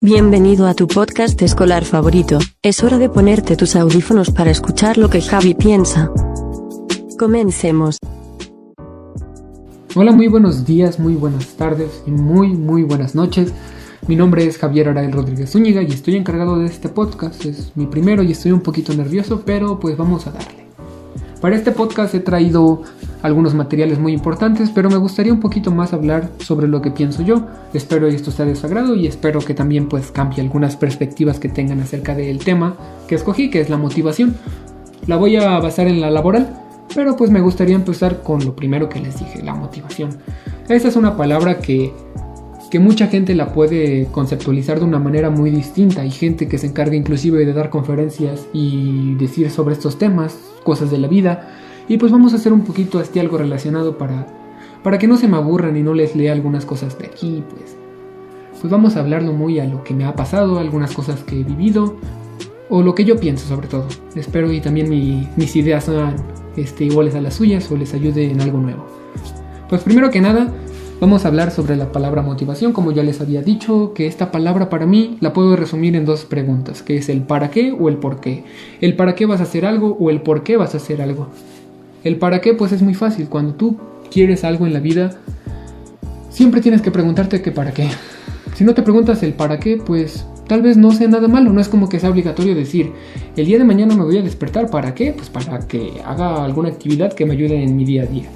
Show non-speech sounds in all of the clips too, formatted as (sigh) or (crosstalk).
Bienvenido a tu podcast escolar favorito. Es hora de ponerte tus audífonos para escuchar lo que Javi piensa. Comencemos. Hola, muy buenos días, muy buenas tardes y muy, muy buenas noches. Mi nombre es Javier Arael Rodríguez Zúñiga y estoy encargado de este podcast. Es mi primero y estoy un poquito nervioso, pero pues vamos a darle. Para este podcast he traído algunos materiales muy importantes, pero me gustaría un poquito más hablar sobre lo que pienso yo. Espero que esto sea de su agrado y espero que también pues cambie algunas perspectivas que tengan acerca del tema que escogí, que es la motivación. La voy a basar en la laboral, pero pues me gustaría empezar con lo primero que les dije, la motivación. Esta es una palabra que que mucha gente la puede conceptualizar de una manera muy distinta. Hay gente que se encarga inclusive de dar conferencias y decir sobre estos temas, cosas de la vida. Y pues vamos a hacer un poquito este algo relacionado para, para que no se me aburran y no les lea algunas cosas de aquí, pues. Pues vamos a hablarlo muy a lo que me ha pasado, algunas cosas que he vivido, o lo que yo pienso sobre todo. Espero y también mis ideas sean este, iguales a las suyas o les ayude en algo nuevo. Pues primero que nada, Vamos a hablar sobre la palabra motivación, como ya les había dicho, que esta palabra para mí la puedo resumir en dos preguntas, que es el para qué o el por qué. El para qué vas a hacer algo o el por qué vas a hacer algo. El para qué pues es muy fácil, cuando tú quieres algo en la vida, siempre tienes que preguntarte qué para qué. Si no te preguntas el para qué, pues tal vez no sea nada malo, no es como que sea obligatorio decir, el día de mañana me voy a despertar, ¿para qué? Pues para que haga alguna actividad que me ayude en mi día a día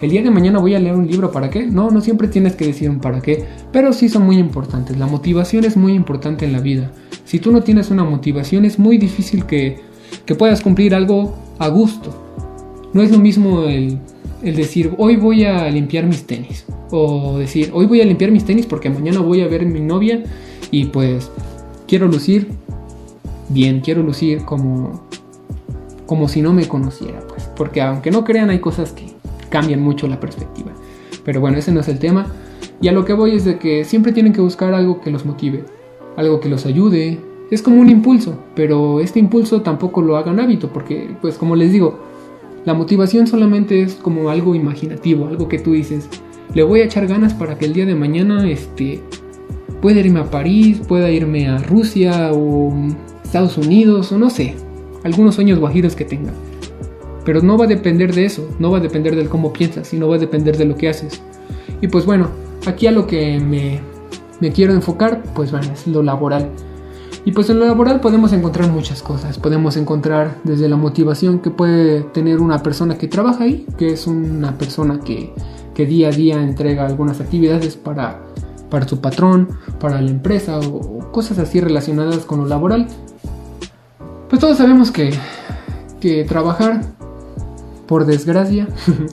el día de mañana voy a leer un libro, ¿para qué? No, no siempre tienes que decir un para qué, pero sí son muy importantes. La motivación es muy importante en la vida. Si tú no tienes una motivación es muy difícil que, puedas cumplir algo a gusto. No es lo mismo el, decir, hoy voy a limpiar mis tenis. O decir, hoy voy a limpiar mis tenis porque mañana voy a ver a mi novia y pues quiero lucir bien, quiero lucir como, como si no me conociera. Pues. Porque aunque no crean, hay cosas que, cambian mucho la perspectiva. Pero bueno, ese no es el tema. Y a lo que voy es de que siempre tienen que buscar algo que los motive, algo que los ayude. Es como un impulso, pero este impulso tampoco lo hagan hábito, porque pues como les digo, la motivación solamente es como algo imaginativo, algo que tú dices, le voy a echar ganas para que el día de mañana este, pueda irme a París, pueda irme a Rusia o Estados Unidos o no sé, algunos sueños guajiros que tenga. Pero no va a depender de eso, no va a depender del cómo piensas, sino va a depender de lo que haces. Y pues bueno, aquí a lo que me, me quiero enfocar, pues bueno, es lo laboral. Y pues en lo laboral podemos encontrar muchas cosas. Podemos encontrar desde la motivación que puede tener una persona que trabaja ahí, que es una persona que, que día a día entrega algunas actividades para, para su patrón, para la empresa o, cosas así relacionadas con lo laboral. Pues todos sabemos que, que trabajar por desgracia,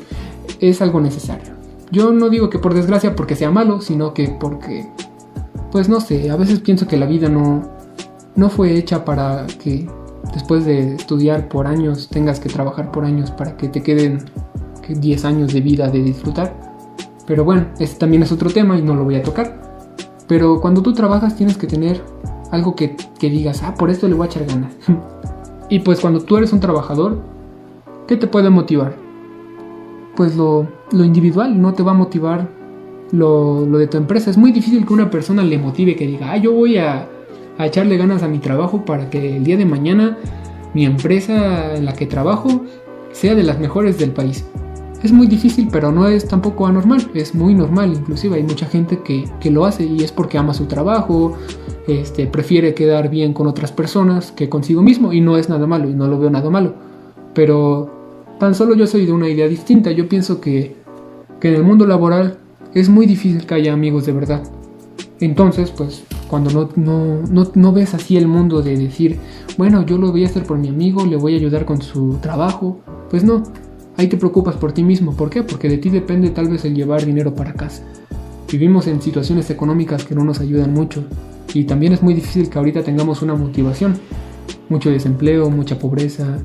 (laughs) es algo necesario. Yo no digo que por desgracia porque sea malo, sino que porque, pues no sé, a veces pienso que la vida no, no fue hecha para que después de estudiar por años tengas que trabajar por años para que te queden 10 años de vida de disfrutar. Pero bueno, este también es otro tema y no lo voy a tocar. Pero cuando tú trabajas tienes que tener algo que, que digas, ah, por esto le voy a echar ganas. (laughs) y pues cuando tú eres un trabajador, ¿Qué te puede motivar? Pues lo, individual, no te va a motivar lo, de tu empresa. Es muy difícil que una persona le motive, que diga, ah, yo voy a, a echarle ganas a mi trabajo para que el día de mañana mi empresa en la que trabajo sea de las mejores del país. Es muy difícil, pero no es tampoco anormal, es muy normal, inclusive hay mucha gente que, que, lo hace y es porque ama su trabajo, este, prefiere quedar bien con otras personas que consigo mismo y no es nada malo y no lo veo nada malo. Pero Tan solo yo soy de una idea distinta. Yo pienso que, en el mundo laboral es muy difícil que haya amigos de verdad. Entonces, pues, cuando no, no, no, ves así el mundo de decir, bueno, yo lo voy a hacer por mi amigo, le voy a ayudar con su trabajo, pues no, ahí te preocupas por ti mismo. ¿Por qué? Porque de ti depende tal vez el llevar dinero para casa. Vivimos en situaciones económicas que no nos ayudan mucho y también es muy difícil que ahorita tengamos una motivación. Mucho desempleo, mucha pobreza,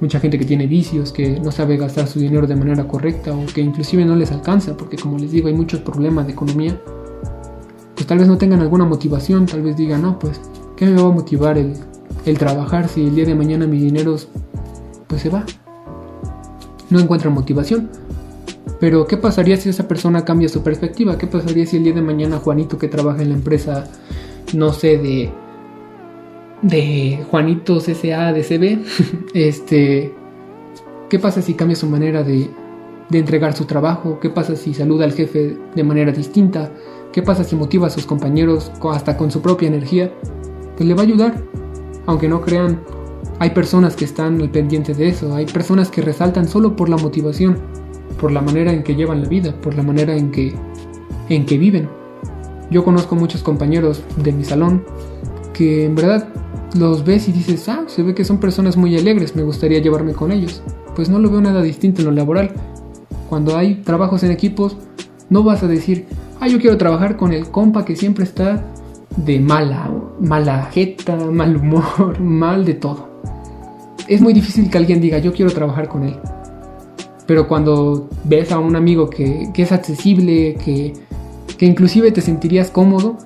mucha gente que tiene vicios, que no sabe gastar su dinero de manera correcta o que inclusive no les alcanza, porque como les digo hay muchos problemas de economía, tal vez no tengan alguna motivación, tal vez digan, no, pues, ¿qué me va a motivar el, el trabajar si el día de mañana mi dinero pues se va? No encuentran motivación. Pero ¿qué pasaría si esa persona cambia su perspectiva? ¿Qué pasaría si el día de mañana Juanito que trabaja en la empresa no sé, de, de Juanito CCA de CB, (laughs) este, ¿qué pasa si cambia su manera de, de entregar su trabajo? ¿Qué pasa si saluda al jefe de manera distinta? ¿Qué pasa si motiva a sus compañeros hasta con su propia energía? Pues le va a ayudar. Aunque no crean, hay personas que están al pendiente de eso, hay personas que resaltan solo por la motivación, por la manera en que llevan la vida, por la manera en que, en que viven. Yo conozco muchos compañeros de mi salón que en verdad los ves y dices, ah, se ve que son personas muy alegres, me gustaría llevarme con ellos. Pues no lo veo nada distinto en lo laboral. Cuando hay trabajos en equipos, no vas a decir, ah, yo quiero trabajar con el compa que siempre está de mala, mala jeta, (laughs) mal humor, mal de todo. Es muy difícil que alguien diga, yo quiero trabajar con él. Pero cuando ves a un amigo que, que es accesible, que, que inclusive te sentirías cómodo,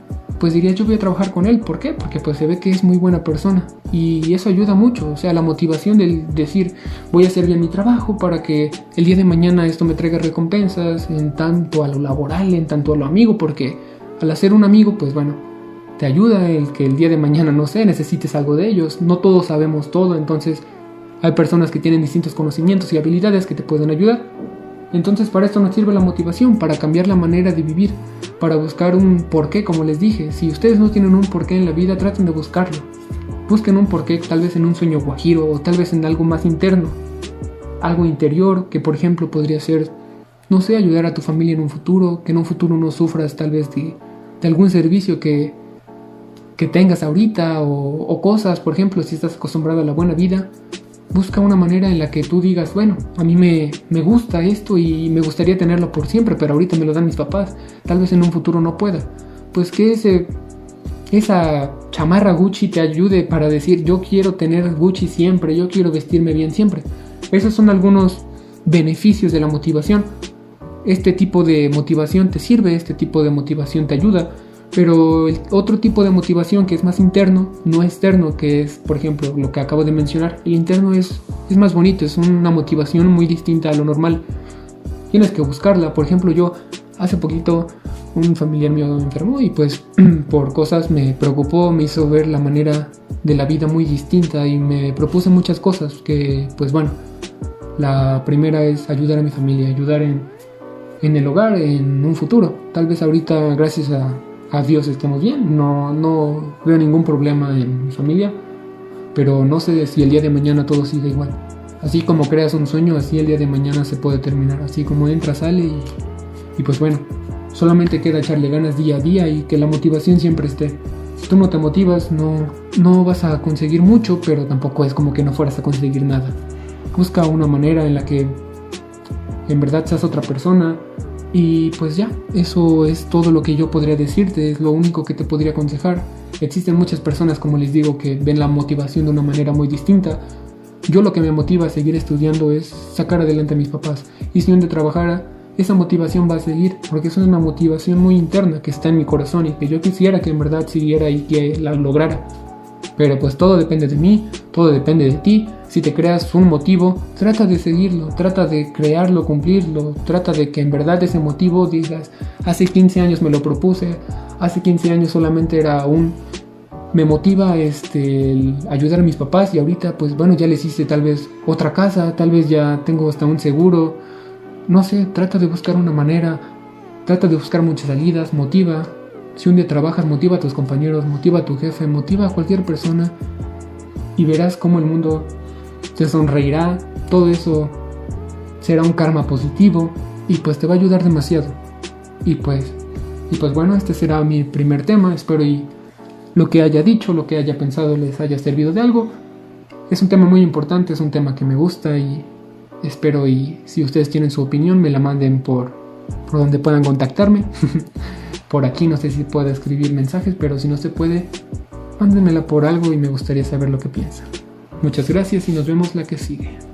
pues diría yo voy a trabajar con él. ¿Por qué? Porque pues se ve que es muy buena persona. Y eso ayuda mucho. O sea, la motivación de decir voy a hacer bien mi trabajo para que el día de mañana esto me traiga recompensas en tanto a lo laboral, en tanto a lo amigo. Porque al hacer un amigo, pues bueno, te ayuda el que el día de mañana, no sé, necesites algo de ellos. No todos sabemos todo. Entonces hay personas que tienen distintos conocimientos y habilidades que te pueden ayudar. Entonces para esto nos sirve la motivación, para cambiar la manera de vivir, para buscar un porqué, como les dije. Si ustedes no tienen un porqué en la vida, traten de buscarlo. Busquen un porqué tal vez en un sueño guajiro o tal vez en algo más interno. Algo interior que por ejemplo podría ser, no sé, ayudar a tu familia en un futuro, que en un futuro no sufras tal vez de, algún servicio que, que tengas ahorita o, o cosas, por ejemplo, si estás acostumbrado a la buena vida, busca una manera en la que tú digas, bueno, a mí me, me, gusta esto y me gustaría tenerlo por siempre, pero ahorita me lo dan mis papás, tal vez en un futuro no pueda. Pues que ese, esa chamarra Gucci te ayude para decir, yo quiero tener Gucci siempre, yo quiero vestirme bien siempre. Esos son algunos beneficios de la motivación. Este tipo de motivación te sirve, este tipo de motivación te ayuda pero el otro tipo de motivación que es más interno, no externo, que es, por ejemplo, lo que acabo de mencionar, el interno es, es más bonito, es una motivación muy distinta a lo normal. Tienes que buscarla. Por ejemplo, yo hace poquito un familiar mío enfermó y pues (clears throat) por cosas me preocupó, me hizo ver la manera de la vida muy distinta y me propuse muchas cosas que pues bueno, la primera es ayudar a mi familia, ayudar en, en el hogar, en un futuro. Tal vez ahorita gracias a a Dios estemos bien, no, no veo ningún problema en mi familia, pero no sé si el día de mañana todo sigue igual. Así como creas un sueño, así el día de mañana se puede terminar, así como entra, sale y, y pues bueno, solamente queda echarle ganas día a día y que la motivación siempre esté. Si tú no te motivas, no, no vas a conseguir mucho, pero tampoco es como que no fueras a conseguir nada. Busca una manera en la que en verdad seas otra persona, y pues ya, eso es todo lo que yo podría decirte, es lo único que te podría aconsejar. Existen muchas personas, como les digo, que ven la motivación de una manera muy distinta. Yo lo que me motiva a seguir estudiando es sacar adelante a mis papás. Y si día trabajara, esa motivación va a seguir, porque es una motivación muy interna que está en mi corazón y que yo quisiera que en verdad siguiera y que la lograra. Pero pues todo depende de mí, todo depende de ti. Si te creas un motivo, trata de seguirlo, trata de crearlo, cumplirlo, trata de que en verdad ese motivo digas, hace 15 años me lo propuse, hace 15 años solamente era un me motiva este ayudar a mis papás y ahorita pues bueno ya les hice tal vez otra casa, tal vez ya tengo hasta un seguro. No sé, trata de buscar una manera, trata de buscar muchas salidas, motiva, si un día trabajas, motiva a tus compañeros, motiva a tu jefe, motiva a cualquier persona y verás cómo el mundo te sonreirá. Todo eso será un karma positivo y pues te va a ayudar demasiado. Y pues, y pues bueno, este será mi primer tema. Espero y lo que haya dicho, lo que haya pensado les haya servido de algo. Es un tema muy importante, es un tema que me gusta y espero y si ustedes tienen su opinión me la manden por, por donde puedan contactarme. (laughs) por aquí. No sé si puede escribir mensajes, pero si no se puede, mándenmela por algo y me gustaría saber lo que piensa. Muchas gracias y nos vemos la que sigue.